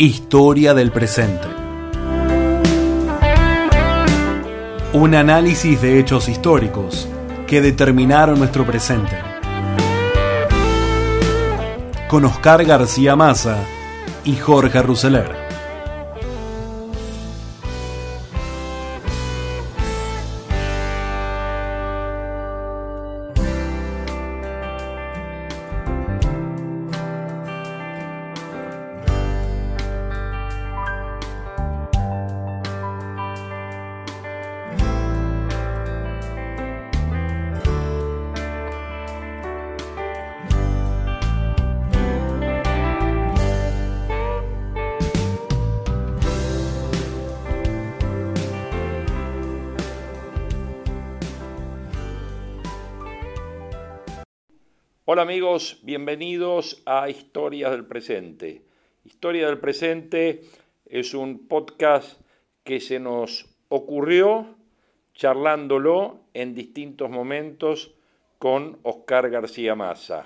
Historia del presente. Un análisis de hechos históricos que determinaron nuestro presente. Con Oscar García Maza y Jorge Ruseler. Hola amigos, bienvenidos a Historias del Presente. Historia del Presente es un podcast que se nos ocurrió charlándolo en distintos momentos con Oscar García Maza.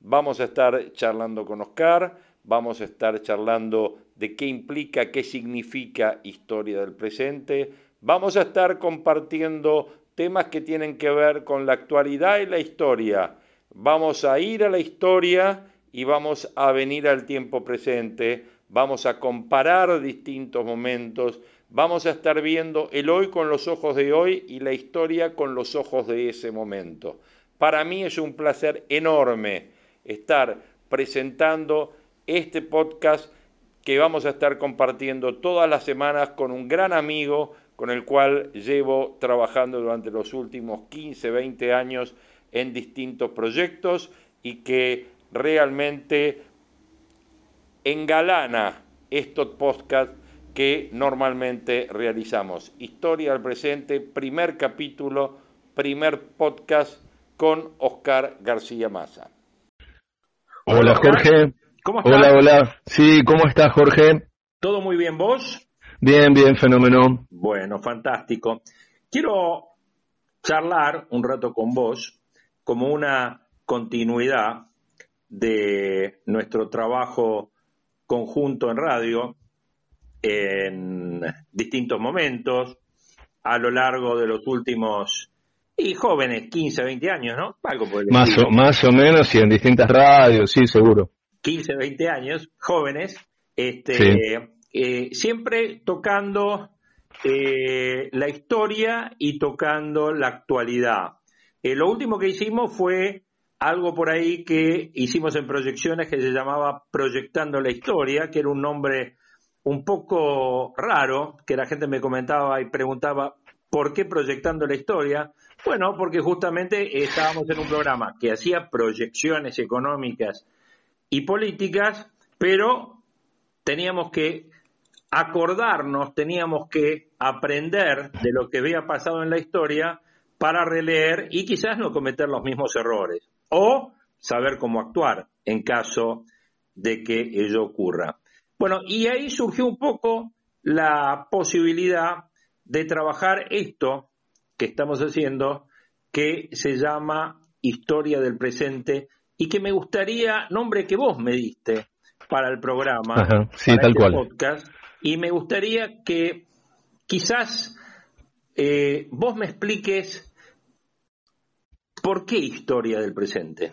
Vamos a estar charlando con Oscar, vamos a estar charlando de qué implica, qué significa historia del presente, vamos a estar compartiendo temas que tienen que ver con la actualidad y la historia vamos a ir a la historia y vamos a venir al tiempo presente, vamos a comparar distintos momentos, vamos a estar viendo el hoy con los ojos de hoy y la historia con los ojos de ese momento. Para mí es un placer enorme estar presentando este podcast que vamos a estar compartiendo todas las semanas con un gran amigo con el cual llevo trabajando durante los últimos 15, 20 años en distintos proyectos y que realmente engalana estos podcasts que normalmente realizamos. Historia al presente, primer capítulo, primer podcast con Oscar García Maza. Hola Jorge. ¿Cómo estás? Hola, hola. Sí, ¿cómo estás Jorge? ¿Todo muy bien vos? Bien, bien, fenómeno. Bueno, fantástico. Quiero charlar un rato con vos como una continuidad de nuestro trabajo conjunto en radio en distintos momentos a lo largo de los últimos y jóvenes, 15, 20 años, ¿no? Algo más, o, más o menos y en distintas radios, sí, seguro. 15, 20 años, jóvenes, este, eh, siempre tocando eh, la historia y tocando la actualidad. Eh, lo último que hicimos fue algo por ahí que hicimos en proyecciones que se llamaba Proyectando la Historia, que era un nombre un poco raro, que la gente me comentaba y preguntaba, ¿por qué Proyectando la Historia? Bueno, porque justamente estábamos en un programa que hacía proyecciones económicas y políticas, pero teníamos que acordarnos, teníamos que aprender de lo que había pasado en la historia para releer y quizás no cometer los mismos errores o saber cómo actuar en caso de que ello ocurra. Bueno, y ahí surgió un poco la posibilidad de trabajar esto que estamos haciendo, que se llama Historia del Presente, y que me gustaría, nombre que vos me diste para el programa, sí, tal este cual. podcast, y me gustaría que quizás eh, vos me expliques ¿Por qué historia del presente?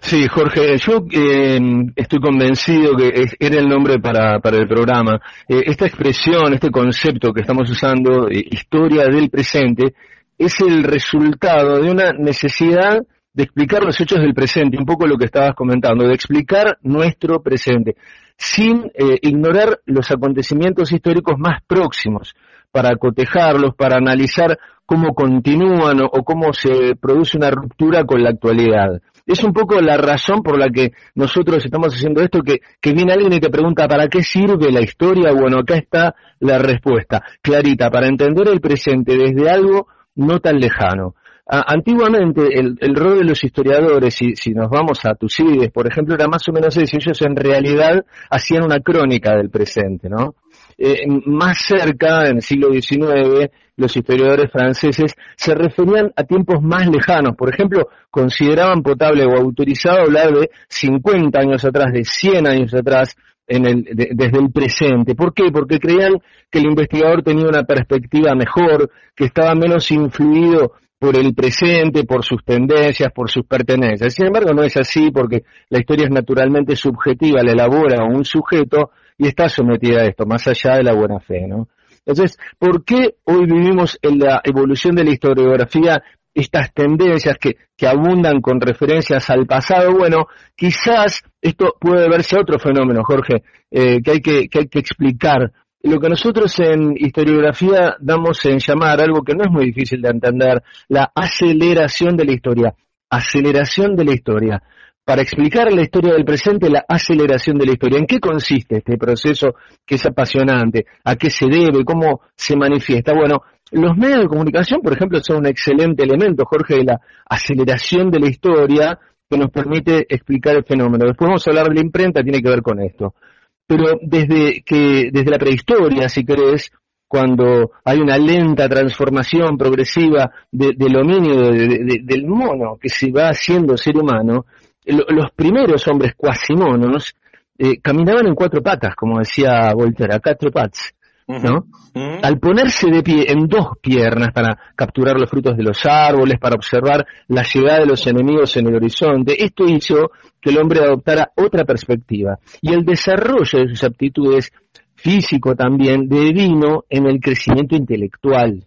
Sí, Jorge, yo eh, estoy convencido que era el nombre para, el programa. Eh, esta expresión, este concepto que estamos usando, eh, historia del presente, es el resultado de una necesidad de explicar los hechos del presente, un poco lo que estabas comentando, de explicar nuestro presente, sin ignorar los acontecimientos históricos más próximos, para cotejarlos, para analizar cómo continúan o, cómo se produce una ruptura con la actualidad. Es un poco la razón por la que nosotros estamos haciendo esto, que, viene alguien y te pregunta, ¿para qué sirve la historia? Bueno, acá está la respuesta, clarita, para entender el presente desde algo no tan lejano. antiguamente el, rol de los historiadores, si, si nos vamos a Tucídides, por ejemplo, era más o menos ese, ellos en realidad hacían una crónica del presente, ¿no? Eh, más cerca, en el siglo XIX, los historiadores franceses se referían a tiempos más lejanos. Por ejemplo, consideraban potable o autorizado hablar de 50 años atrás, de 100 años atrás, en el, desde el presente. ¿Por qué? Porque creían que el investigador tenía una perspectiva mejor, que estaba menos influido por el presente, por sus tendencias, por sus pertenencias. Sin embargo, no es así porque la historia es naturalmente subjetiva, la elabora un sujeto y está sometida a esto, más allá de la buena fe, ¿no? Entonces, ¿por qué hoy vivimos en la evolución de la historiografía estas tendencias que, abundan con referencias al pasado? Bueno, quizás esto puede verse otro fenómeno, Jorge, eh, que hay que explicar lo que nosotros en historiografía damos en llamar algo que no es muy difícil de entender, la aceleración de la historia. Aceleración de la historia. Para explicar la historia del presente, la aceleración de la historia. ¿En qué consiste este proceso que es apasionante? ¿A qué se debe? ¿Cómo se manifiesta? Bueno, los medios de comunicación, por ejemplo, son un excelente elemento, Jorge, de la aceleración de la historia que nos permite explicar el fenómeno. Después vamos a hablar de la imprenta, tiene que ver con esto pero desde que desde la prehistoria, si querés, cuando hay una lenta transformación progresiva del dominio del mono que se va haciendo ser humano, los primeros hombres cuasimonos eh, caminaban en cuatro patas, como decía Voltaire, a cuatro patas. ¿no? Al ponerse de pie en dos piernas para capturar los frutos de los árboles, para observar la llegada de los enemigos en el horizonte, esto hizo que el hombre adoptara otra perspectiva. Y el desarrollo de sus aptitudes físico también devino en el crecimiento intelectual.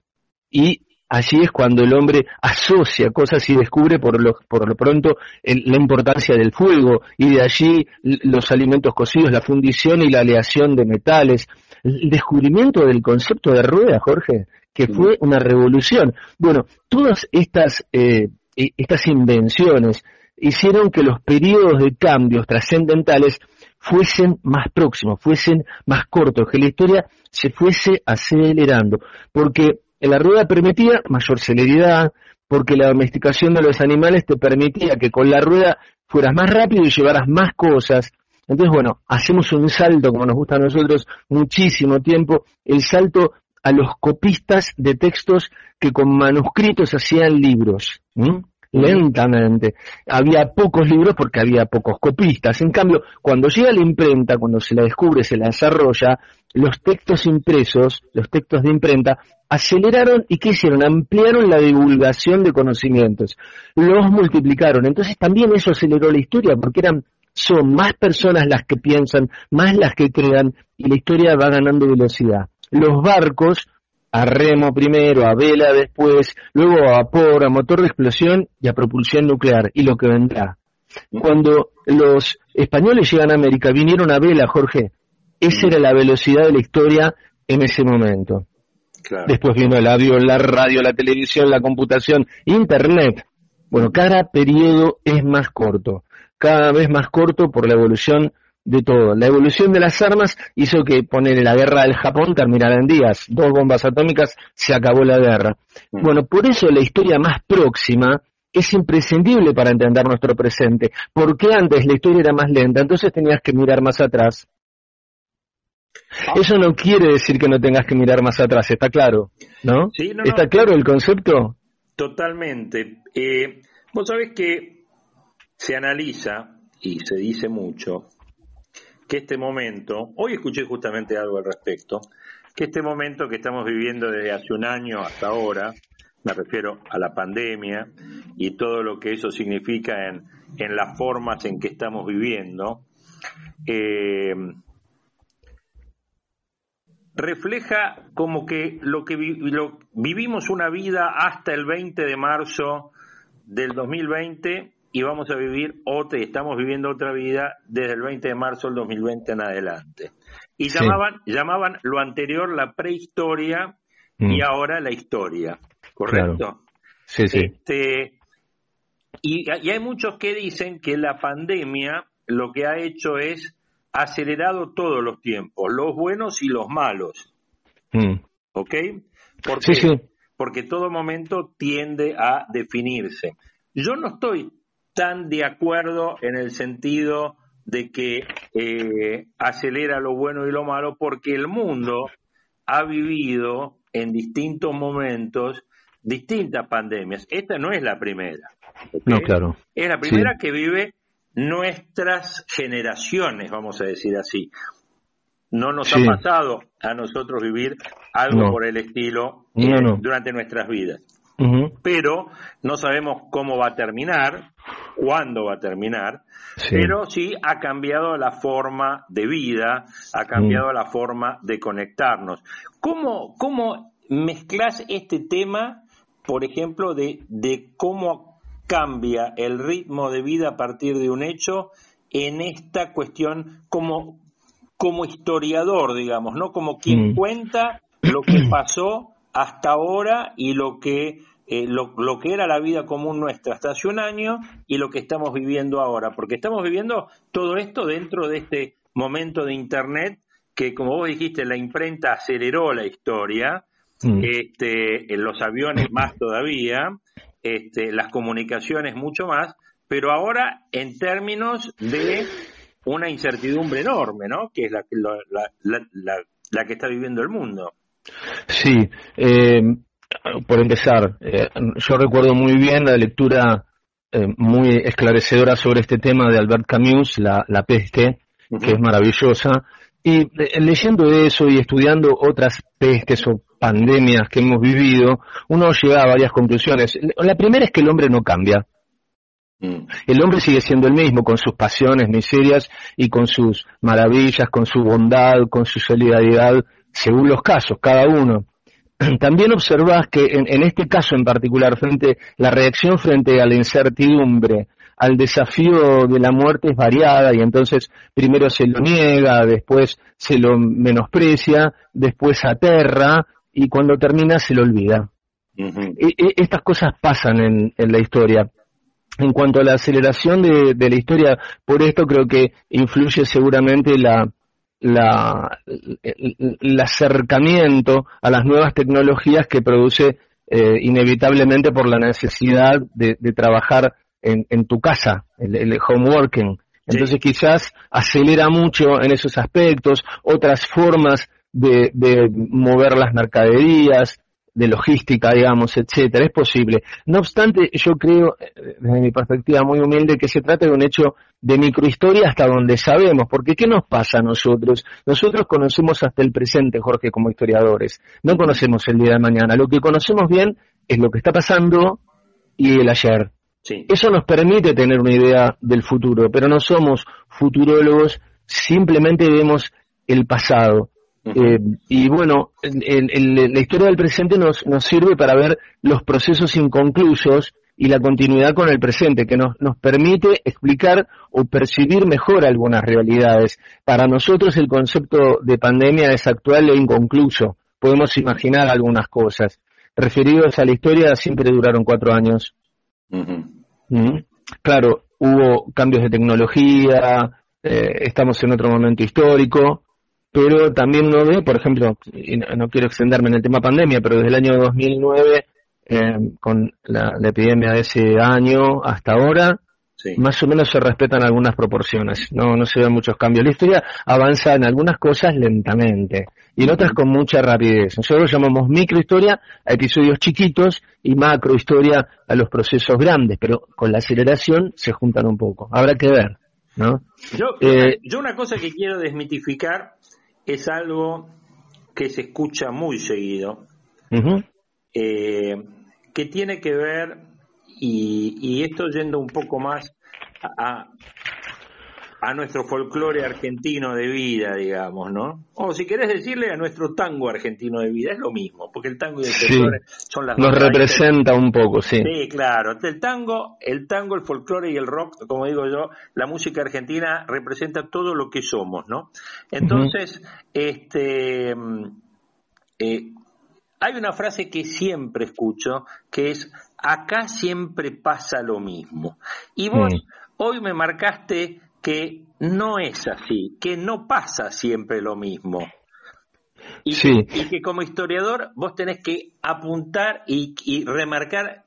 Y allí es cuando el hombre asocia cosas y descubre por lo, por lo pronto la importancia del fuego y de allí los alimentos cocidos, la fundición y la aleación de metales, el descubrimiento del concepto de rueda, Jorge, que fue una revolución. Bueno, todas estas, eh, estas invenciones hicieron que los periodos de cambios trascendentales fuesen más próximos, fuesen más cortos, que la historia se fuese acelerando, porque la rueda permitía mayor celeridad, porque la domesticación de los animales te permitía que con la rueda fueras más rápido y llevaras más cosas, entonces, bueno, hacemos un salto, como nos gusta a nosotros, muchísimo tiempo, el salto a los copistas de textos que con manuscritos hacían libros. Lentamente. Había pocos libros porque había pocos copistas. En cambio, cuando llega la imprenta, cuando se la descubre, se la desarrolla, los textos impresos, los textos de imprenta, aceleraron y ¿qué hicieron? Ampliaron la divulgación de conocimientos, los multiplicaron. Entonces también eso aceleró la historia porque eran son más personas las que piensan, más las que crean, y la historia va ganando velocidad. Los barcos, a remo primero, a vela después, luego a vapor, a motor de explosión y a propulsión nuclear, y lo que vendrá. Cuando los españoles llegan a América, vinieron a vela, Jorge, esa era la velocidad de la historia en ese momento. Después vino el avión, la radio, la televisión, la computación, Internet. Bueno, cada periodo es más corto cada vez más corto por la evolución de todo. La evolución de las armas hizo que poner la guerra del Japón terminara en días. Dos bombas atómicas, se acabó la guerra. Mm. Bueno, por eso la historia más próxima es imprescindible para entender nuestro presente, porque antes la historia era más lenta, entonces tenías que mirar más atrás. Eso no quiere decir que no tengas que mirar más atrás, está claro, ¿no? ¿Está claro el concepto? Totalmente. Eh, vos sabés que se analiza y se dice mucho que este momento, hoy escuché justamente algo al respecto, que este momento que estamos viviendo desde hace un año hasta ahora, me refiero a la pandemia y todo lo que eso significa en, en las formas en que estamos viviendo, eh, refleja como que lo que vivimos una vida hasta el 20 de marzo del 2020 y vamos a vivir otra, y estamos viviendo otra vida desde el 20 de marzo del 2020 en adelante. Y llamaban, llamaban lo anterior la prehistoria y mm. ahora la historia, ¿correcto? Sí, sí. Este, y, hay muchos que dicen que la pandemia lo que ha hecho es acelerado todos los tiempos, los buenos y los malos. Mm. ¿Ok? Porque, sí, sí. porque todo momento tiende a definirse. Yo no estoy tan de acuerdo en el sentido de que eh, acelera lo bueno y lo malo porque el mundo ha vivido en distintos momentos distintas pandemias. Esta no es la primera. No, claro. Es la primera que vive nuestras generaciones, vamos a decir así. No nos ha pasado a nosotros vivir algo por el estilo eh, durante nuestras vidas. Pero no sabemos cómo va a terminar, cuándo va a terminar, pero sí ha cambiado la forma de vida, ha cambiado la forma de conectarnos. ¿Cómo, cómo mezclas este tema, por ejemplo, de, de cómo cambia el ritmo de vida a partir de un hecho en esta cuestión como, como historiador, digamos, ¿no? Como quien mm. cuenta lo que pasó hasta ahora y lo que eh, lo, lo, que era la vida común nuestra hasta hace un año y lo que estamos viviendo ahora, porque estamos viviendo todo esto dentro de este momento de Internet que, como vos dijiste, la imprenta aceleró la historia, mm. este, en los aviones más todavía, este, las comunicaciones mucho más, pero ahora en términos de una incertidumbre enorme, ¿no? Que es la, la, la, la que está viviendo el mundo. Sí, eh, por empezar, eh, yo recuerdo muy bien la lectura eh, muy esclarecedora sobre este tema de Albert Camus, La, peste, que es maravillosa. Y eh, leyendo eso y estudiando otras pestes o pandemias que hemos vivido, uno llega a varias conclusiones. La primera es que el hombre no cambia. Mm. El hombre sigue siendo el mismo, con sus pasiones, miserias y con sus maravillas, con su bondad, con su solidaridad, según los casos, cada uno. también observás que en, este caso en particular, frente la reacción frente a la incertidumbre, al desafío de la muerte es variada y entonces primero se lo niega, después se lo menosprecia, después aterra y cuando termina se lo olvida. E, e, estas cosas pasan en, la historia. En cuanto a la aceleración de, la historia, por esto creo que influye seguramente la, la, el, acercamiento a las nuevas tecnologías que produce eh, inevitablemente por la necesidad de, trabajar en, en, tu casa, el, el homeworking. Entonces quizás acelera mucho en esos aspectos, otras formas de, de mover las mercaderías, de logística, digamos, etcétera, es posible. No obstante, yo creo, eh, desde mi perspectiva muy humilde, que se trata de un hecho de microhistoria hasta donde sabemos, porque ¿qué nos pasa a nosotros? Nosotros conocemos hasta el presente, Jorge, como historiadores, no conocemos el día de mañana, lo que conocemos bien es lo que está pasando y el ayer. Eso nos permite tener una idea del futuro, pero no somos futurólogos, simplemente vemos el pasado. Eh, y bueno, la historia del presente nos, nos sirve para ver los procesos inconclusos y la continuidad con el presente, que nos, nos permite explicar o percibir mejor algunas realidades. Para nosotros el concepto de pandemia es actual e inconcluso. Podemos imaginar algunas cosas. Referidos a la historia, siempre duraron cuatro años. Claro, hubo cambios de tecnología, eh, estamos en otro momento histórico, pero también uno ve, por ejemplo, y no, quiero extenderme en el tema pandemia, pero desde el año 2009, eh, con la, epidemia de ese año hasta ahora, más o menos se respetan algunas proporciones, no, no se ven muchos cambios. La historia avanza en algunas cosas lentamente y en otras con mucha rapidez. Nosotros llamamos microhistoria a episodios chiquitos y macrohistoria a los procesos grandes, pero con la aceleración se juntan un poco. Habrá que ver. ¿no? Yo, eh, yo una cosa que quiero desmitificar es algo que se escucha muy seguido, eh, que tiene que ver, y, y, esto yendo un poco más a, a nuestro folclore argentino de vida, digamos, ¿no? O si querés decirle a nuestro tango argentino de vida, es lo mismo, porque el tango y el folclore son las Nos representa un poco, sí. Sí, claro. El tango, el tango, el folclore y el rock, como digo yo, la música argentina representa todo lo que somos, ¿no? Entonces, este eh, hay una frase que siempre escucho, que es acá siempre pasa lo mismo. Y vos mm. hoy me marcaste que no es así, que no pasa siempre lo mismo. Y, que, como historiador vos tenés que apuntar y, remarcar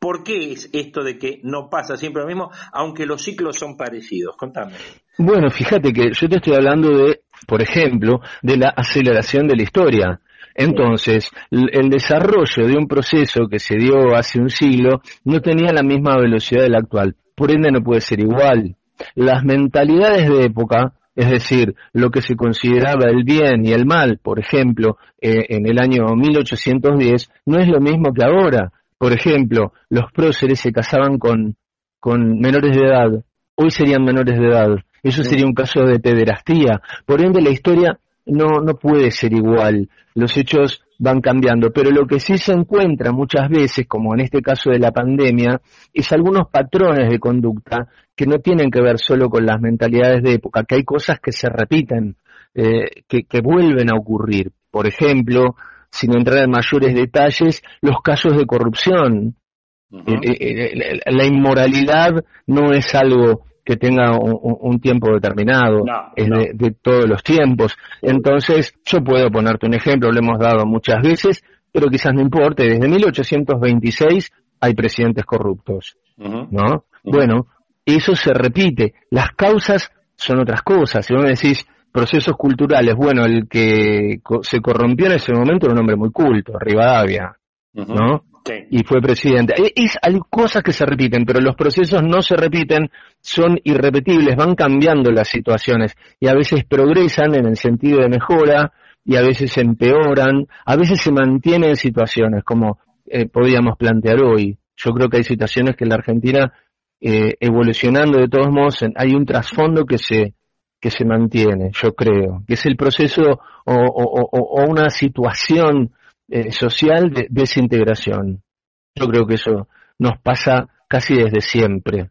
por qué es esto de que no pasa siempre lo mismo, aunque los ciclos son parecidos. Contame. Bueno, fíjate que yo te estoy hablando de, por ejemplo, de la aceleración de la historia. Entonces, el desarrollo de un proceso que se dio hace un siglo no tenía la misma velocidad del actual. por ende no puede ser igual. Las mentalidades de época, es decir, lo que se consideraba el bien y el mal, por ejemplo, eh, en el año 1810, no es lo mismo que ahora. Por ejemplo, los próceres se casaban con, con menores de edad, hoy serían menores de edad. Eso sería un caso de pederastía. Por ende, la historia no, no puede ser igual. Los hechos van cambiando, pero lo que sí se encuentra muchas veces, como en este caso de la pandemia, es algunos patrones de conducta que no tienen que ver solo con las mentalidades de época, que hay cosas que se repiten, eh, que, que vuelven a ocurrir. Por ejemplo, sin entrar en mayores detalles, los casos de corrupción. Eh, eh, la inmoralidad no es algo que tenga un, tiempo determinado, es De, todos los tiempos. Entonces, yo puedo ponerte un ejemplo, lo hemos dado muchas veces, pero quizás no importe, desde 1826 hay presidentes corruptos, ¿no? Bueno, eso se repite, las causas son otras cosas, si vos me decís procesos culturales, bueno, el que se corrompió en ese momento era un hombre muy culto, Rivadavia, ¿no? Y fue presidente. E, es, hay cosas que se repiten, pero los procesos no se repiten, son irrepetibles, van cambiando las situaciones y a veces progresan en el sentido de mejora y a veces empeoran, a veces se mantienen situaciones como eh, podríamos plantear hoy. Yo creo que hay situaciones que en la Argentina, eh, evolucionando de todos modos, hay un trasfondo que se, que se mantiene, yo creo, que es el proceso o, o una situación eh, social de desintegración. Yo creo que eso nos pasa casi desde siempre,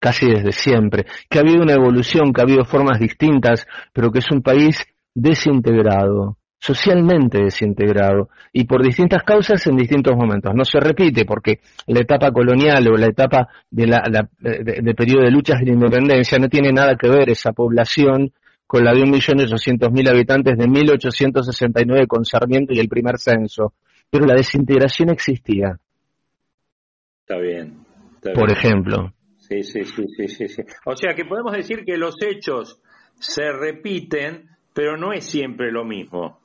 casi desde siempre, que ha habido una evolución, que ha habido formas distintas, pero que es un país desintegrado, socialmente desintegrado, y por distintas causas en distintos momentos. No se repite porque la etapa colonial o la etapa de, periodo de luchas de la independencia no tiene nada que ver esa población con la de 1.800.000 habitantes de 1869 con Sarmiento y el primer censo. Pero la desintegración existía. Está bien. Por ejemplo. Sí, sí, sí, sí, sí, O sea que podemos decir que los hechos se repiten, pero no es siempre lo mismo.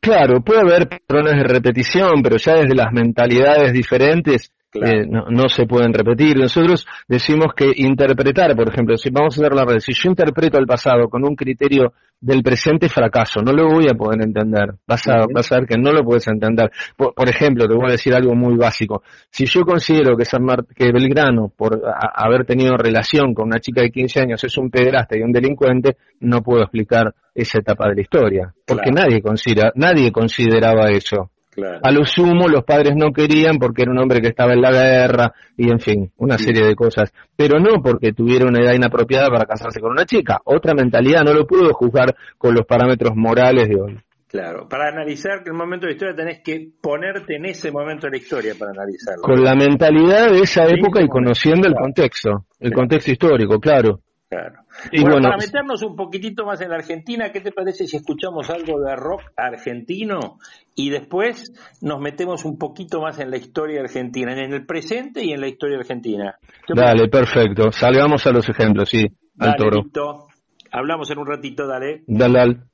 Claro, puede haber patrones de repetición, pero ya desde las mentalidades diferentes eh, no, se pueden repetir. Nosotros decimos que interpretar, por ejemplo, si vamos a hacer la red, si yo interpreto el pasado con un criterio del presente, fracaso, no lo voy a poder entender. Vas a, vas a ver que no lo puedes entender. Por, ejemplo, te voy a decir algo muy básico. Si yo considero que, San que Belgrano, por haber tenido relación con una chica de 15 años, es un pederasta y un delincuente, no puedo explicar esa etapa de la historia. Porque nadie, considera, nadie consideraba eso. A lo sumo los padres no querían porque era un hombre que estaba en la guerra y en fin, una serie de cosas. Pero no porque tuviera una edad inapropiada para casarse con una chica. Otra mentalidad, no lo puedo juzgar con los parámetros morales de hoy. Claro, para analizar que el momento de la historia tenés que ponerte en ese momento de la historia para analizarlo. Con la mentalidad de esa época y conociendo el contexto, el contexto histórico, claro. Y bueno, para meternos un poquitito más en la Argentina, ¿qué te parece si escuchamos algo de rock argentino y después nos metemos un poquito más en la historia argentina, en el presente y en la historia argentina? Dale, perfecto. Salgamos a los ejemplos, sí, al toro. Hablamos en un ratito, dale. Dale, dale.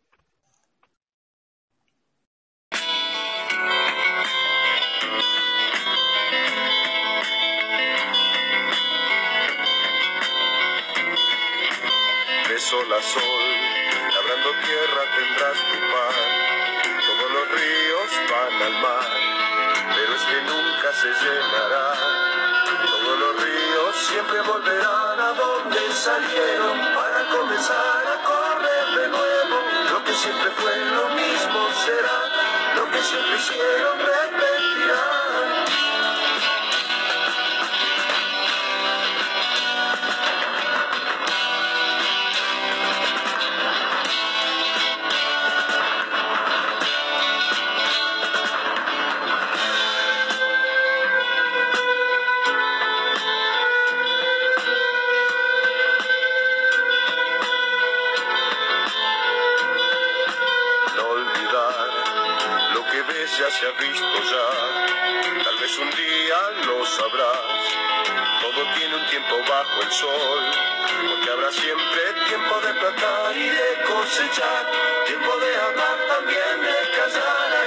Todos los ríos siempre volverán a donde salieron para comenzar a correr de nuevo. Lo que siempre fue lo mismo será, lo que siempre hicieron repetirán. Visto ya, tal vez un día lo sabrás. Todo tiene un tiempo bajo el sol, porque habrá siempre tiempo de plantar y de cosechar, tiempo de hablar, también de callar,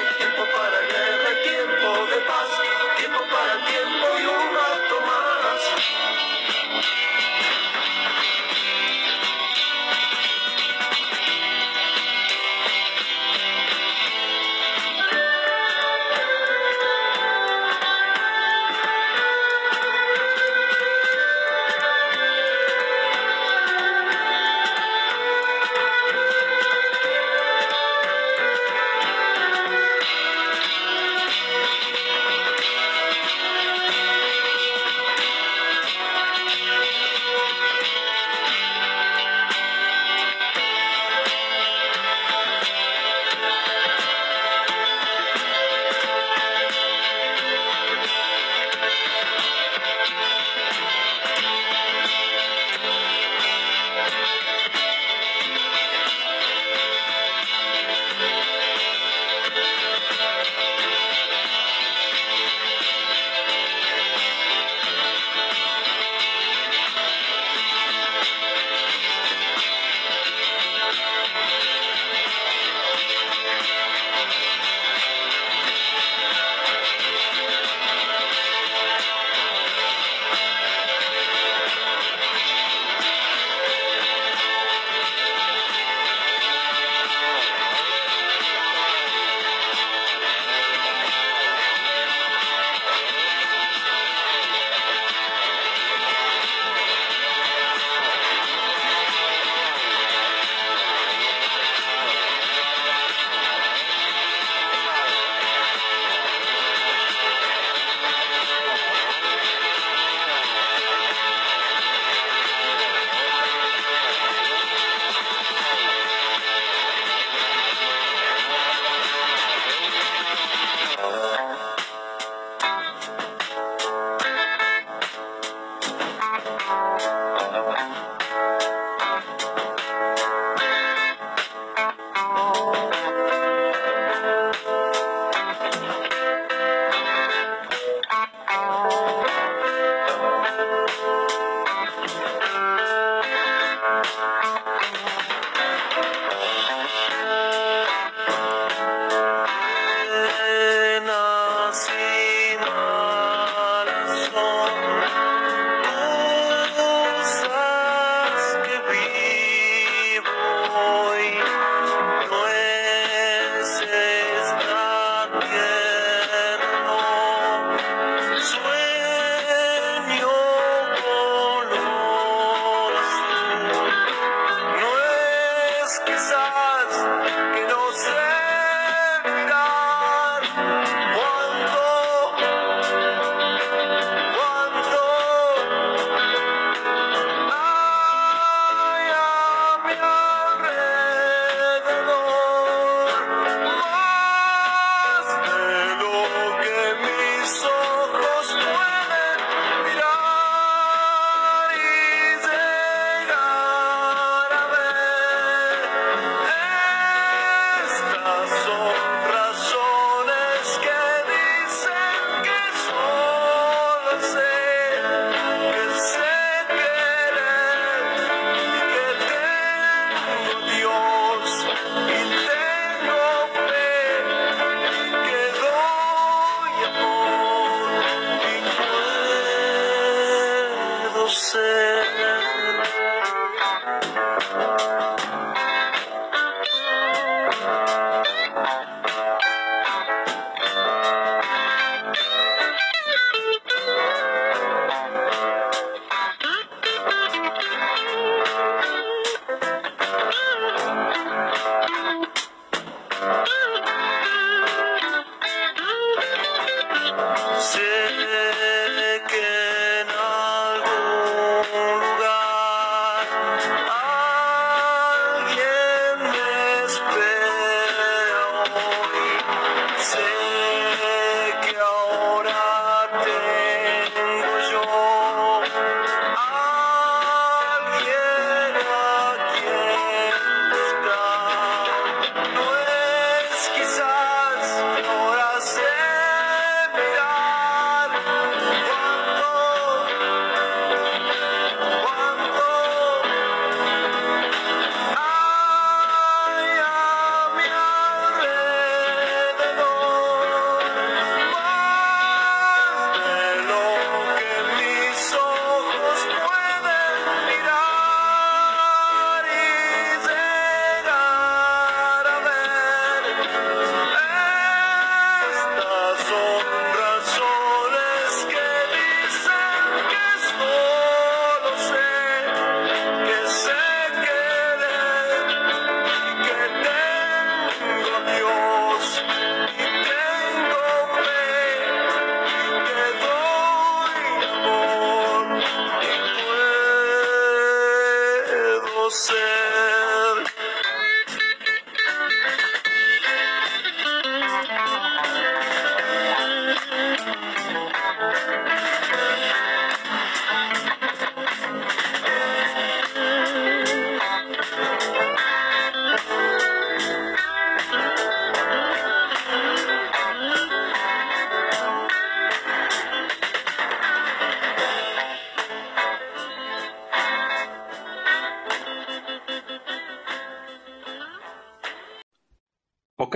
Sweet.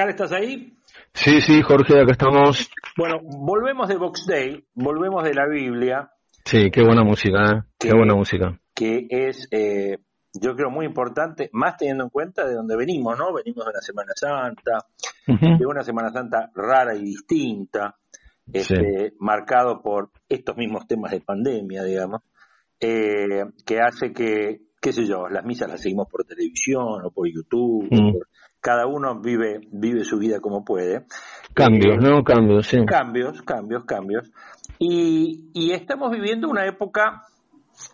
Oscar, ¿estás ahí? Sí, sí, Jorge, acá estamos. Bueno, volvemos de Box Day, volvemos de la Biblia, Sí, qué buena música, ¿eh? Qué buena música. que es, eh, yo creo, muy importante, más teniendo en cuenta de dónde venimos, ¿no? Venimos de una Semana Santa, de una Semana Santa rara y distinta, este, marcado por estos mismos temas de pandemia, digamos, eh, que hace que, qué sé yo, las misas las seguimos por televisión o por YouTube, o por- cada uno vive, vive su vida como puede. Cambios, Eh, ¿no? Cambios, sí. Cambios, cambios, cambios. Y, y estamos viviendo una época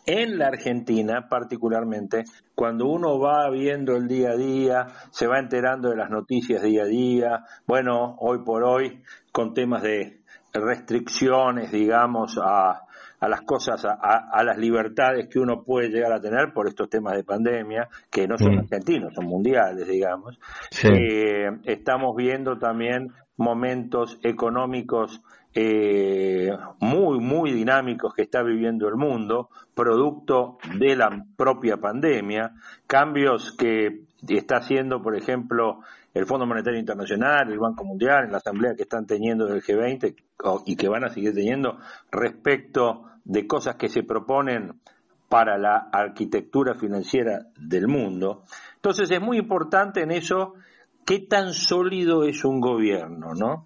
en la Argentina, particularmente, cuando uno va viendo el día a día, se va enterando de las noticias día a día, bueno, hoy por hoy, con temas de restricciones, digamos, a, a las cosas, a, a- las libertades que uno puede llegar a tener por estos temas de pandemia, que no son Mm. argentinos, son mundiales, digamos. Sí. Eh, estamos viendo también momentos económicos eh, muy, muy dinámicos que está viviendo el mundo, producto de la propia pandemia, cambios que está haciendo, por ejemplo, el Fondo Monetario Internacional, el Banco Mundial, en la asamblea que están teniendo del G20 o- y que van a seguir teniendo respecto de cosas que se proponen para la arquitectura financiera del mundo. Entonces es muy importante en eso qué tan sólido es un gobierno, ¿no?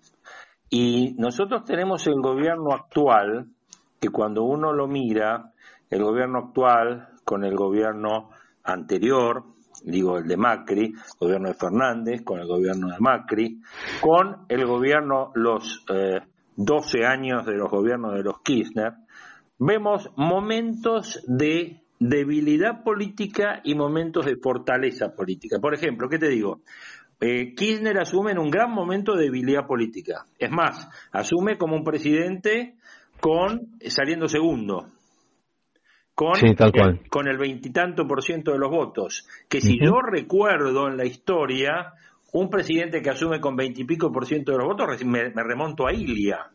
Y nosotros tenemos el gobierno actual, que cuando uno lo mira, el gobierno actual con el gobierno anterior, digo el de Macri, gobierno de Fernández, con el gobierno de Macri, con el gobierno, los eh, 12 años de los gobiernos de los Kirchner, vemos momentos de debilidad política y momentos de fortaleza política. Por ejemplo, ¿qué te digo? Eh, Kirchner asume en un gran momento de debilidad política. Es más, asume como un presidente con saliendo segundo, con, Sí, tal cual. con el veintitanto por ciento de los votos. Que si Ujú. yo recuerdo en la historia, un presidente que asume con veintipico por ciento de los votos, me, me remonto a Ilia.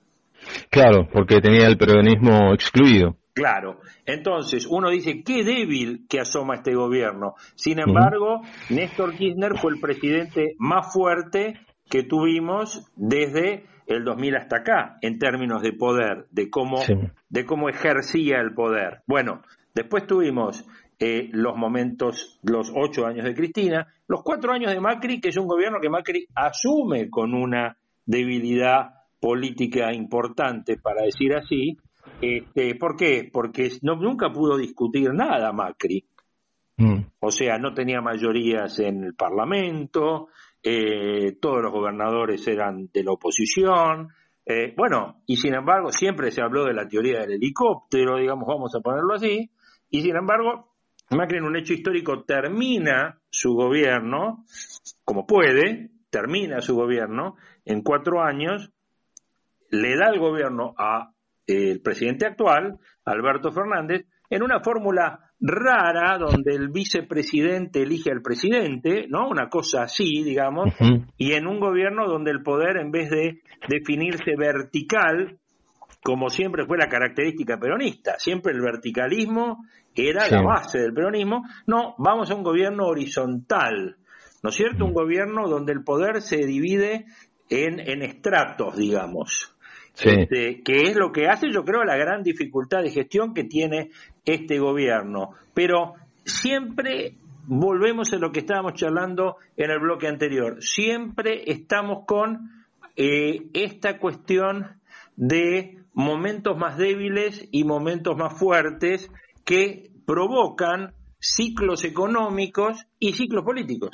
Claro, porque tenía el peronismo excluido. Claro. Entonces, uno dice, qué débil que asoma este gobierno. Sin embargo, Néstor Kirchner fue el presidente más fuerte que tuvimos desde el 2000 hasta acá, en términos de poder, de cómo, Sí. de cómo ejercía el poder. Bueno, después tuvimos eh, los momentos, los ocho años de Cristina, los cuatro años de Macri, que es un gobierno que Macri asume con una debilidad política importante, para decir así. Este, ¿Por qué? Porque no, nunca pudo discutir nada Macri. Mm. O sea, no tenía mayorías en el Parlamento, eh, todos los gobernadores eran de la oposición. eh, bueno, y sin embargo, siempre se habló de la teoría del helicóptero, digamos, vamos a ponerlo así. Y sin embargo, Macri en un hecho histórico termina su gobierno, como puede, termina su gobierno en cuatro años, le da el gobierno a eh, el presidente actual, Alberto Fernández, en una fórmula rara donde el vicepresidente elige al presidente, ¿no? Una cosa así, digamos, y en un gobierno donde el poder, en vez de definirse vertical, como siempre fue la característica peronista, siempre el verticalismo era Sí. la base del peronismo, no, vamos a un gobierno horizontal, ¿no es cierto? Un gobierno donde el poder se divide en, en estratos, digamos. Sí. Este, que es lo que hace, yo creo, la gran dificultad de gestión que tiene este gobierno. Pero siempre volvemos a lo que estábamos charlando en el bloque anterior. Siempre estamos con eh, esta cuestión de momentos más débiles y momentos más fuertes que provocan ciclos económicos y ciclos políticos.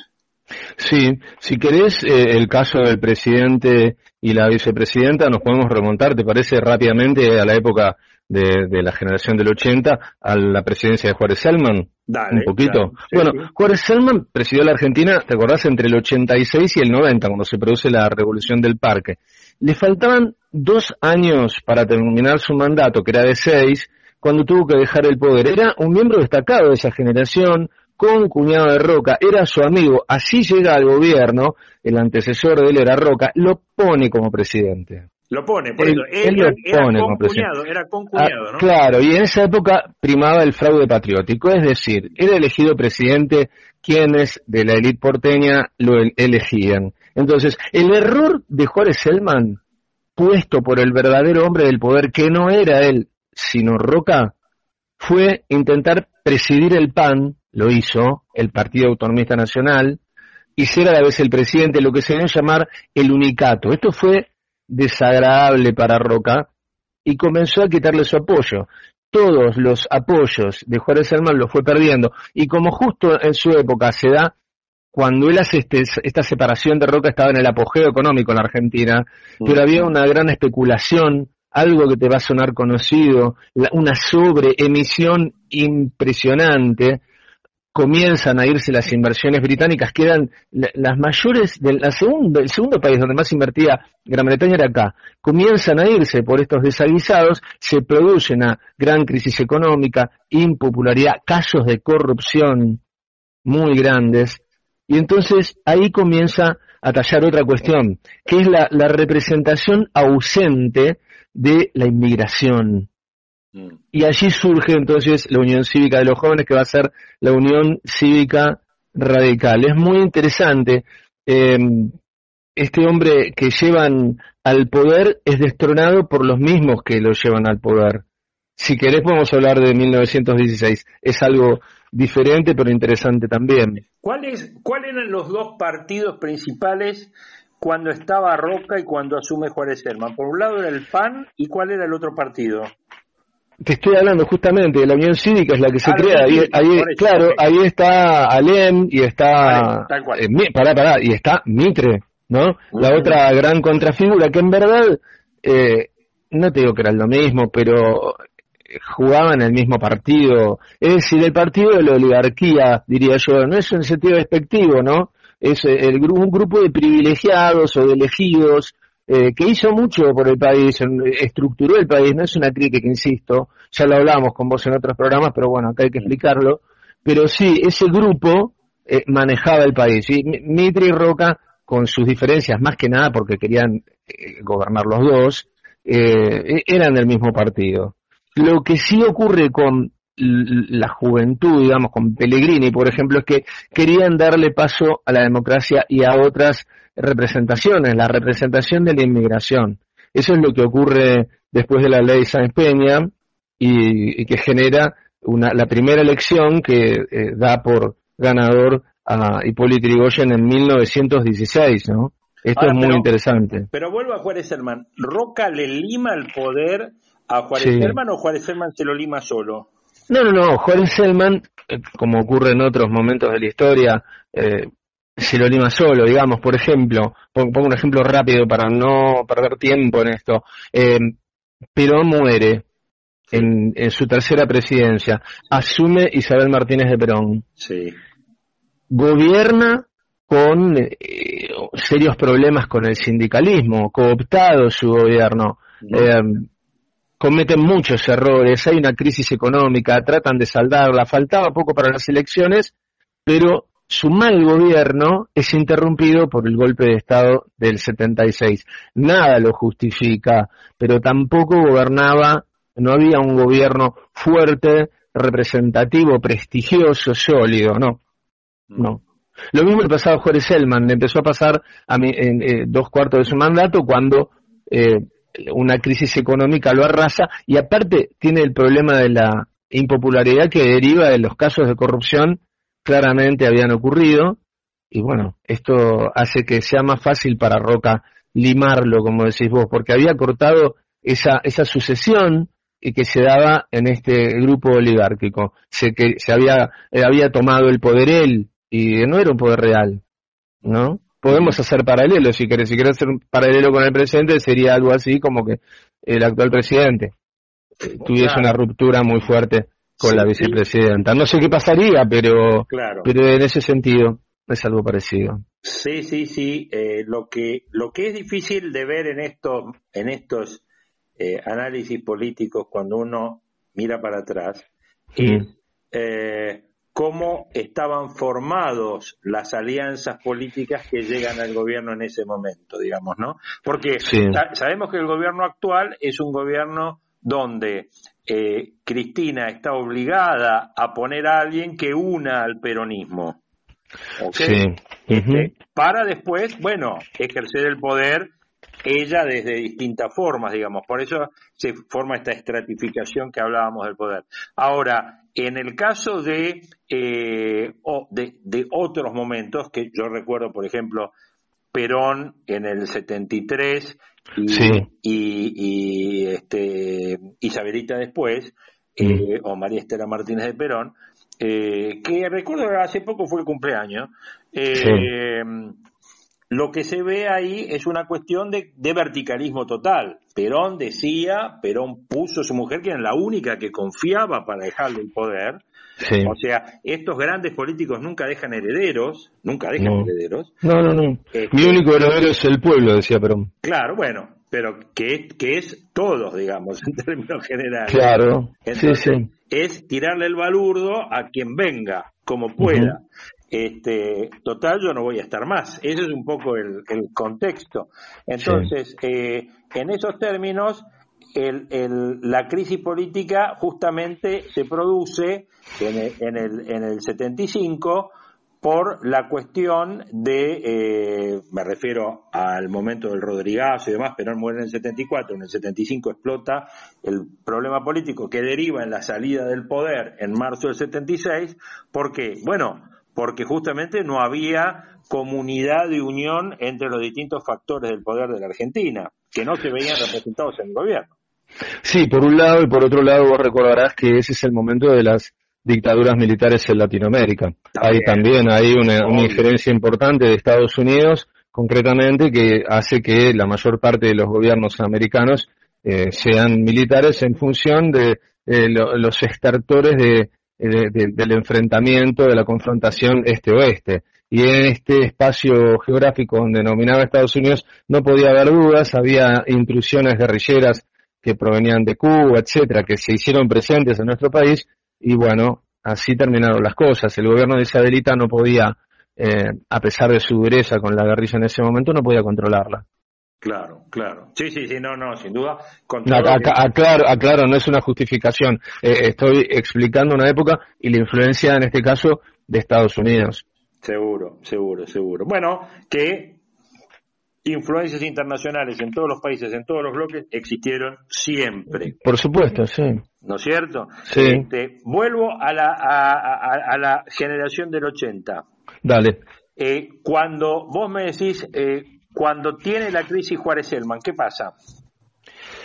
Sí, si querés eh, el caso del presidente y la vicepresidenta, nos podemos remontar, ¿te parece rápidamente a la época de, la generación del 80 a la presidencia de Juárez Selman? un poquito. bueno, Juárez Selman presidió la Argentina, ¿te acordás? Entre el 86 y el 90, cuando se produce la revolución del parque. Le faltaban dos años para terminar su mandato, que era de seis, cuando tuvo que dejar el poder. Era un miembro destacado de esa generación, con cuñado de Roca, era su amigo, así llega al gobierno, el antecesor de él era Roca, lo pone como presidente. Lo pone, por él, lo pone como presidente. era con cuñado, ah, ¿no? Claro, y en esa época primaba el fraude patriótico, es decir, era elegido presidente quienes de la élite porteña lo elegían. Entonces, el error de Juárez Selman, puesto por el verdadero hombre del poder, que no era él, sino Roca, fue intentar presidir el PAN, lo hizo, el Partido Autonomista Nacional, y ser a la vez el presidente, lo que se debe llamar el unicato. Esto fue desagradable para Roca y comenzó a quitarle su apoyo. Todos los apoyos de Juárez Selman los fue perdiendo. Y como justo en su época se da, cuando él hace este, esta separación de Roca estaba en el apogeo económico en la Argentina, pero había una gran especulación algo que te va a sonar conocido, una sobreemisión impresionante, comienzan a irse las inversiones británicas, quedan las mayores del segundo, el segundo país donde más invertía Gran Bretaña era acá, comienzan a irse por estos desaguisados, se produce una gran crisis económica, impopularidad, casos de corrupción muy grandes, y entonces ahí comienza a tallar otra cuestión, que es la, la representación ausente de la inmigración. Mm. Y allí surge entonces la Unión Cívica de los Jóvenes, que va a ser la Unión Cívica Radical. Es muy interesante. Em, este hombre que llevan al poder es destronado por los mismos que lo llevan al poder. Si querés podemos hablar de 1916. Es algo diferente pero interesante también. ¿Cuáles eran los dos partidos principales cuando estaba Roca y cuando asume Juárez Herman? Por un lado era el PAN y ¿cuál era el otro partido? Te estoy hablando justamente de la Unión Cívica, es la que se ah, crea. Ahí, claro, ahí está Alem y está. Eh, pará, pará, y está Mitre, ¿no? La otra gran contrafigura que en verdad, eh, no te digo que era lo mismo, pero jugaban el mismo partido. Es decir, el partido de la oligarquía, diría yo, no es en sentido despectivo, ¿no? Es eh, el, un grupo de privilegiados o de elegidos eh, que hizo mucho por el país, estructuró el país, no es una crítica, insisto, ya lo hablamos con vos en otros programas, pero bueno, acá hay que explicarlo, pero sí, ese grupo eh, manejaba el país, y Mitri y Roca, con sus diferencias, más que nada porque querían eh, gobernar los dos, e-, eran del mismo partido. Lo que sí ocurre con la juventud, digamos, con Pellegrini, por ejemplo, es que querían darle paso a la democracia y a otras representaciones, la representación de la inmigración. Eso es lo que ocurre después de la ley Sáenz Peña y, que genera una, la primera elección que eh, da por ganador a Hipólito Yrigoyen en 1916, ¿no? Esto es muy interesante. Pero vuelvo a Juárez Herman. ¿Roca le lima el poder a Juárez Herman o Juárez Herman se lo lima solo? No, no, no. Juárez Herman, eh, como ocurre en otros momentos de la historia, eh, se lo lima solo, digamos, por ejemplo, pongo un ejemplo rápido para no perder tiempo en esto. Eh, Perón muere en, su tercera presidencia, asume Isabel Martínez de Perón. Sí. Gobierna con eh, serios problemas con el sindicalismo, cooptado su gobierno. Eh, cometen muchos errores, hay una crisis económica, tratan de saldarla, faltaba poco para las elecciones, pero su mal gobierno es interrumpido por el golpe de Estado del 76. Nada lo justifica, pero tampoco gobernaba, no había un gobierno fuerte, representativo, prestigioso, sólido, no. Mm. No. Lo mismo le pasaba a Juárez Selman, le empezó a pasar a en, eh, dos cuartos de su mandato cuando eh, una crisis económica lo arrasa y aparte tiene el problema de la impopularidad que deriva de los casos de corrupción claramente habían ocurrido y bueno, esto hace que sea más fácil para Roca limarlo, como decís vos, porque había cortado esa, esa sucesión y que se daba en este grupo oligárquico. Se, que se había, eh, había tomado el poder él y no era un poder real, ¿no? Podemos hacer paralelo, si querés, si querés hacer un paralelo con el presidente sería algo así como que el actual presidente. tuviese una ruptura muy fuerte con la vicepresidenta. No sé qué pasaría, pero, pero en ese sentido es algo parecido. Sí, sí, sí. Eh, lo que lo que es difícil de ver en estos en estos eh, análisis políticos cuando uno mira para atrás es eh, cómo estaban formados las alianzas políticas que llegan al gobierno en ese momento, digamos, ¿no? Porque sabemos que el gobierno actual es un gobierno donde eh, Cristina está obligada a poner a alguien que una al peronismo. Este, para después, bueno, ejercer el poder ella desde distintas formas, digamos. Por eso se forma esta estratificación que hablábamos del poder. Ahora, en el caso de, eh, de, otros momentos, que yo recuerdo, por ejemplo, Perón en el 73 y, y, este, Isabelita después, eh, o María Estela Martínez de Perón, eh, que recuerdo que hace poco fue el cumpleaños. Eh, lo que se ve ahí es una cuestión de, verticalismo total. Perón decía, Perón puso a su mujer, que era la única que confiaba para dejarle el poder. O sea, estos grandes políticos nunca dejan herederos, nunca dejan herederos. No, no, no. Este, Mi único heredero es el pueblo, decía Perón. Claro, bueno, pero que, que es todos, digamos, en términos generales. Claro, sí, sí. Es tirarle el balurdo a quien venga, como pueda este, total yo no voy a estar más. Ese es un poco el, contexto. Entonces, eh, en esos términos, el, el, la crisis política justamente se produce en el, en el, en el 75 por la cuestión de, eh, me refiero al momento del Rodrigazo y demás, pero muere en el 74, en el 75 explota el problema político que deriva en la salida del poder en marzo del 76, porque, bueno, porque justamente no había comunidad de unión entre los distintos factores del poder de la Argentina, que no se veían representados en el gobierno. Sí, por un lado, y por otro lado vos recordarás que ese es el momento de las dictaduras militares en Latinoamérica. Hay también hay una, diferencia importante de Estados Unidos, concretamente, que hace que la mayor parte de los gobiernos americanos eh, sean militares en función de eh, los extractores de del enfrentamiento, de la confrontación este-oeste. Y en este espacio geográfico donde denominaba Estados Unidos no podía haber dudas, había intrusiones guerrilleras que provenían de Cuba, etcétera, que se hicieron presentes en nuestro país y bueno, así terminaron las cosas. El gobierno de Isabelita no podía, eh, a pesar de su dureza con la guerrilla en ese momento, no podía controlarla. Claro, claro. Sí, sí, sí, no, no, sin duda. aclaro, aclaro, no es una justificación. Eh, estoy explicando una época y la influencia, en este caso, de Estados Unidos. Seguro, seguro, seguro. Bueno, que influencias internacionales en todos los países, en todos los bloques, existieron siempre. Por supuesto, sí. ¿No es cierto? Sí. Este, vuelvo a la, a, la generación del 80. Dale. Eh, cuando vos me decís... Eh, cuando tiene la crisis Juárez Elman, ¿qué pasa?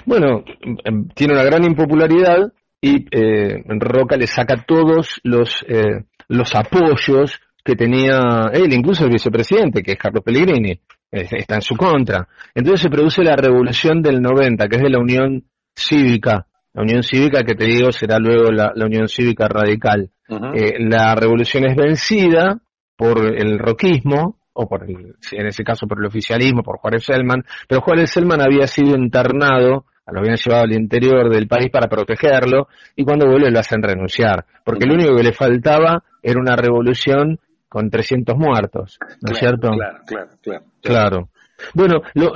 Bueno, em, tiene una gran impopularidad y eh, Roca le saca todos los, eh, los apoyos que tenía él, incluso el vicepresidente, que es Carlos Pellegrini, está en su contra. Entonces se produce la revolución del 90, que es de la Unión Cívica, la Unión Cívica que te digo será luego la, Unión Cívica Radical. Eh, la revolución es vencida por el roquismo, o por el, en ese caso por el oficialismo, por Juárez Selman, pero Juárez Selman había sido internado, lo habían llevado al interior del país para protegerlo, y cuando vuelve lo hacen renunciar, porque lo único que le faltaba era una revolución con 300 muertos, ¿no es cierto? Claro, claro, claro. Claro. Bueno, lo,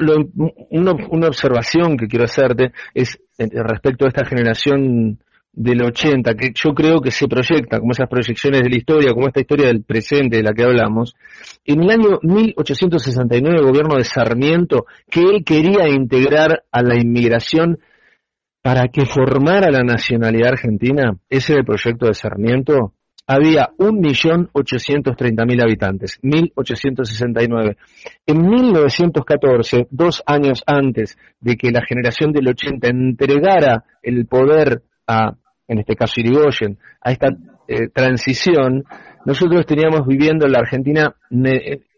una, una observación que quiero hacerte es respecto a esta generación del 80, que yo creo que se proyecta como esas proyecciones de la historia, como esta historia del presente de la que hablamos, en el año 1869 el gobierno de Sarmiento, que él quería integrar a la inmigración para que formara la nacionalidad argentina, ese era el proyecto de Sarmiento, había 1.830.000 habitantes, 1.869. En 1914, dos años antes de que la generación del 80 entregara el poder a en este caso Irigoyen, a esta eh, transición, nosotros teníamos viviendo en la Argentina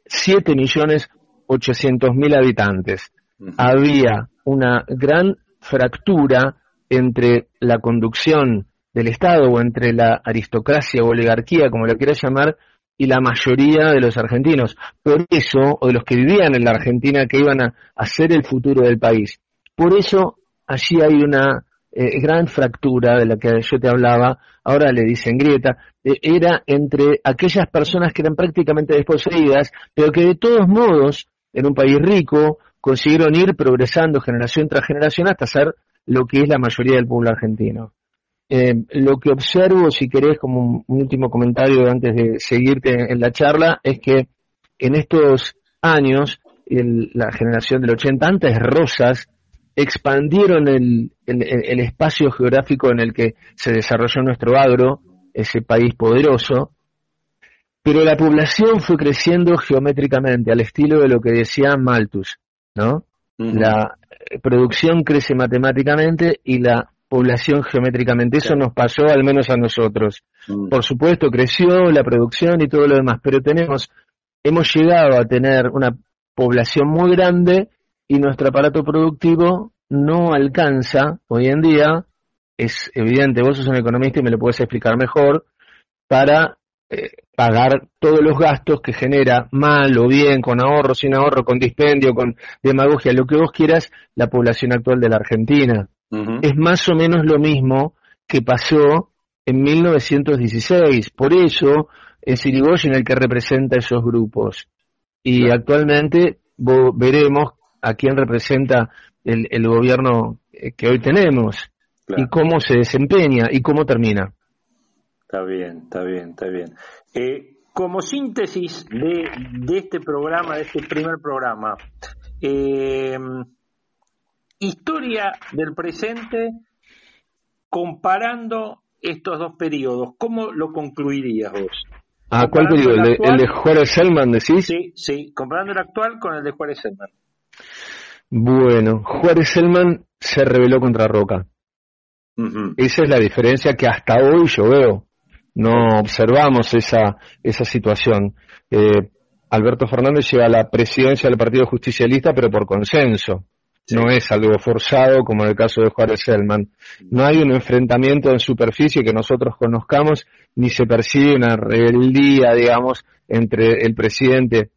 7 millones 800 mil habitantes. Había una gran fractura entre la conducción del Estado o entre la aristocracia o oligarquía, como lo quieras llamar, y la mayoría de los argentinos. Por eso, o de los que vivían en la Argentina, que iban a hacer el futuro del país. Por eso, allí hay una eh, gran fractura de la que yo te hablaba, ahora le dicen grieta, eh, era entre aquellas personas que eran prácticamente desposeídas, pero que de todos modos, en un país rico, consiguieron ir progresando generación tras generación hasta ser lo que es la mayoría del pueblo argentino. Eh, lo que observo, si querés, como un, último comentario antes de seguirte en la charla, es que en estos años, la generación del 80, antes Rosas, expandieron el, espacio geográfico en el que se desarrolló nuestro agro, ese país poderoso, pero la población fue creciendo geométricamente, al estilo de lo que decía Malthus, ¿no? La producción crece matemáticamente y la población geométricamente. Eso nos pasó al menos a nosotros. Mm. Por supuesto, creció la producción y todo lo demás, pero tenemos, hemos llegado a tener una población muy grande y nuestro aparato productivo no alcanza hoy en día, es evidente, vos sos un economista y me lo puedes explicar mejor, para eh, pagar todos los gastos que genera mal o bien, con ahorro, sin ahorro, con dispendio, con demagogia, lo que vos quieras, la población actual de la Argentina. Es más o menos lo mismo que pasó en 1916. Por eso es Irigoyen el que representa esos grupos. Y actualmente veremos a quién representa el, gobierno eh, que hoy tenemos y cómo se desempeña y cómo termina. Está bien, está bien, está bien. Eh, como síntesis de, de, este programa, de este primer programa, eh, historia del presente comparando estos dos periodos, ¿cómo lo concluirías vos? ¿A cuál periodo? ¿El, de, Juárez Selman decís? Sí, sí, comparando el actual con el de Juárez Selman. Bueno, Juárez Selman se rebeló contra Roca. Esa es la diferencia que hasta hoy yo veo. No observamos esa, esa situación. Eh, Alberto Fernández lleva la presidencia del Partido Justicialista, pero por consenso. No es algo forzado como en el caso de Juárez Selman. No hay un enfrentamiento en superficie que nosotros conozcamos, ni se percibe una rebeldía, digamos, entre el presidente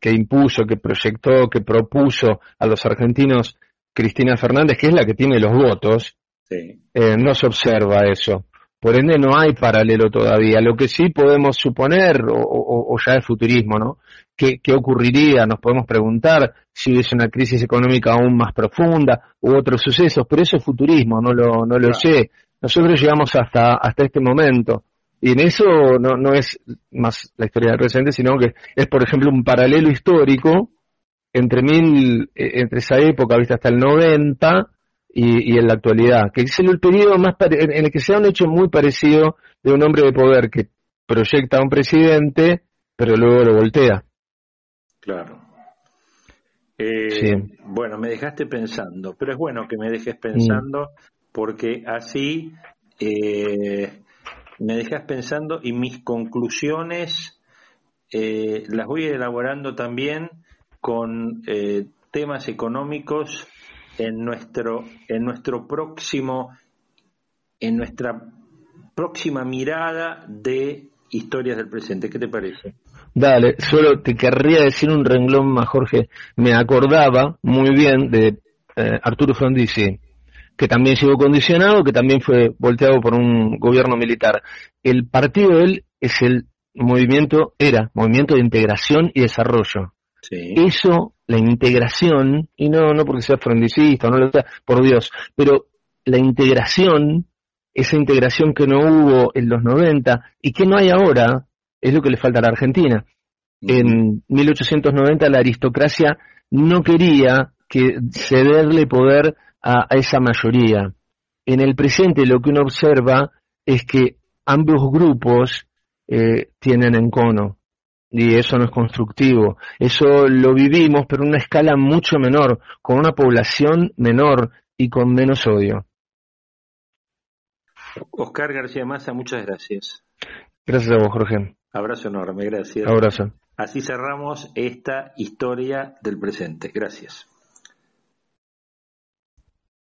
que impuso, que proyectó, que propuso a los argentinos Cristina Fernández, que es la que tiene los votos, eh, no se observa eso. Por ende no hay paralelo todavía. Lo que sí podemos suponer, o, ya es futurismo, ¿no? ¿Qué, ocurriría? Nos podemos preguntar si hubiese una crisis económica aún más profunda u otros sucesos, pero eso es futurismo, no lo, no lo sé. Nosotros llegamos hasta, hasta este momento. Y en eso no, no es más la historia del presente, sino que es, por ejemplo, un paralelo histórico entre mil, eh, entre esa época, vista hasta el 90 y, en la actualidad, que es el periodo más en el que se ha un hecho muy parecido de un hombre de poder que proyecta a un presidente, pero luego lo voltea. Claro. Eh, bueno, me dejaste pensando, pero es bueno que me dejes pensando porque así eh, me dejas pensando y mis conclusiones eh, las voy elaborando también con eh, temas económicos en nuestro en nuestro próximo en nuestra próxima mirada de historias del presente. ¿Qué te parece? Dale, solo te querría decir un renglón más, Jorge. Me acordaba muy bien de eh, Arturo Frondizi, que también llegó condicionado, que también fue volteado por un gobierno militar. El partido de él es el movimiento, era movimiento de integración y desarrollo. Eso, la integración, y no, no porque sea frondicista, no lo sea, por Dios, pero la integración, esa integración que no hubo en los 90 y que no hay ahora, es lo que le falta a la Argentina. En 1890 la aristocracia no quería que cederle poder a, esa mayoría. En el presente lo que uno observa es que ambos grupos eh, tienen encono y eso no es constructivo. Eso lo vivimos, pero en una escala mucho menor, con una población menor y con menos odio. Oscar García Massa, muchas gracias. Gracias a vos, Jorge. Abrazo enorme, gracias. Abrazo. Así cerramos esta historia del presente. Gracias.